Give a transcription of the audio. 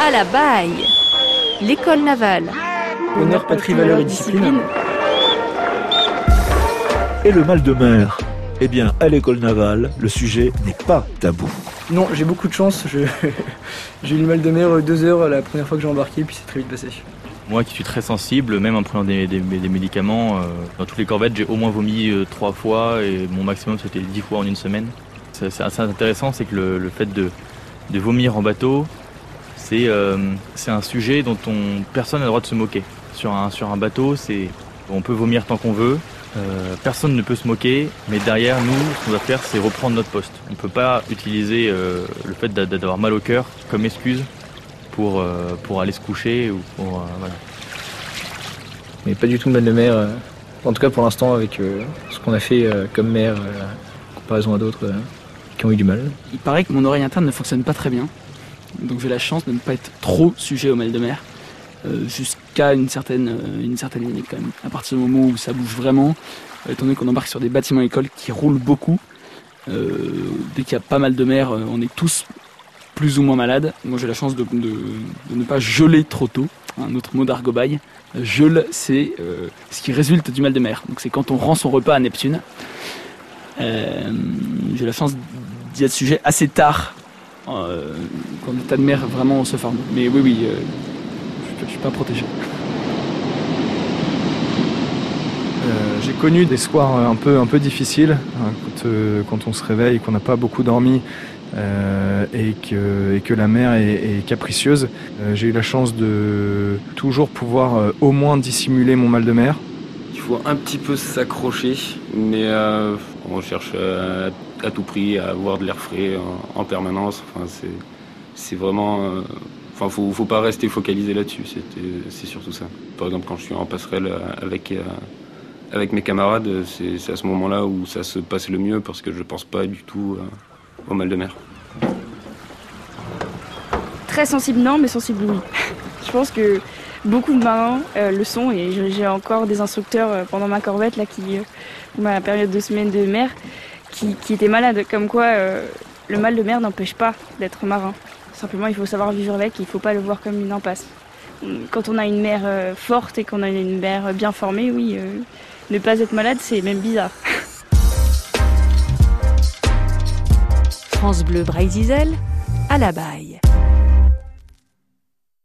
À la baille L'école navale. Honneur, patrie, valeur et discipline. Et le mal de mer Eh bien, à l'école navale, le sujet n'est pas tabou. Non, j'ai beaucoup de chance. Je- J'ai eu le mal de mer deux heures la première fois que j'ai embarqué, puis c'est très vite passé. Moi qui suis très sensible, même en prenant des, des- des médicaments, euh, dans toutes les corvettes, j'ai au moins vomi euh, trois fois et mon maximum c'était dix fois en une semaine. C'est c'est assez intéressant, c'est que le, le fait de, de vomir en bateau, c'est euh, c'est un sujet dont on, personne n'a le droit de se moquer. Sur un, sur un bateau, c'est on peut vomir tant qu'on veut, euh, personne ne peut se moquer, mais derrière nous, ce qu'on doit faire, c'est reprendre notre poste. On ne peut pas utiliser euh, le fait d'a- d'avoir mal au cœur comme excuse pour, euh, pour aller se coucher ou pour euh, voilà. Mais pas du tout mal de mer. euh, En tout cas pour l'instant avec euh, ce qu'on a fait euh, comme mer, euh, en comparaison à d'autres euh, qui ont eu du mal. Il paraît que mon oreille interne ne fonctionne pas très bien. Donc j'ai la chance de ne pas être trop sujet au mal de mer. euh, jusqu'à une certaine, euh, une certaine limite quand même. À partir du moment où ça bouge vraiment, euh, étant donné qu'on embarque sur des bâtiments écoles qui roulent beaucoup, dès qu'il y a pas mal de mer, on est tous plus ou moins malades. Moi j'ai la chance de, ne pas geler trop tôt. Un autre mot d'argobaille. Geule, c'est ce qui résulte du mal de mer. Donc c'est quand on rend son repas à Neptune. J'ai la chance d'y être sujet assez tard euh, quand l'état de mer vraiment se forme. Mais oui, oui, euh, je, je suis pas protégé. Euh, J'ai connu des soirs un peu, un peu difficiles hein, quand, euh, on se réveille qu'on n'a pas beaucoup dormi euh, et, que, la mer est, capricieuse. Euh, J'ai eu la chance de toujours pouvoir euh, au moins dissimuler mon mal de mer. Faut un petit peu s'accrocher, mais euh, on cherche euh, à tout prix à avoir de l'air frais en, en permanence. Enfin, c'est, vraiment. euh, Enfin, faut, faut pas rester focalisé là-dessus. C'est surtout ça. Par exemple, quand je suis en passerelle avec avec mes camarades, c'est, à ce moment-là où ça se passe le mieux parce que je pense pas du tout au mal de mer. Très sensible, non, mais sensible, oui. Je pense que beaucoup de marins euh, le sont et j'ai- encore des instructeurs euh, pendant ma corvette, là, qui, euh, pour ma période de semaine de mer, qui, qui étaient malades. Comme quoi, euh, le mal de mer n'empêche pas d'être marin. Simplement, il faut savoir vivre avec, il ne faut pas le voir comme une impasse. Quand on a une mer euh, forte et qu'on a une mer bien formée, oui, euh, ne pas être malade, c'est même bizarre. France Bleu Brésil, à la baille.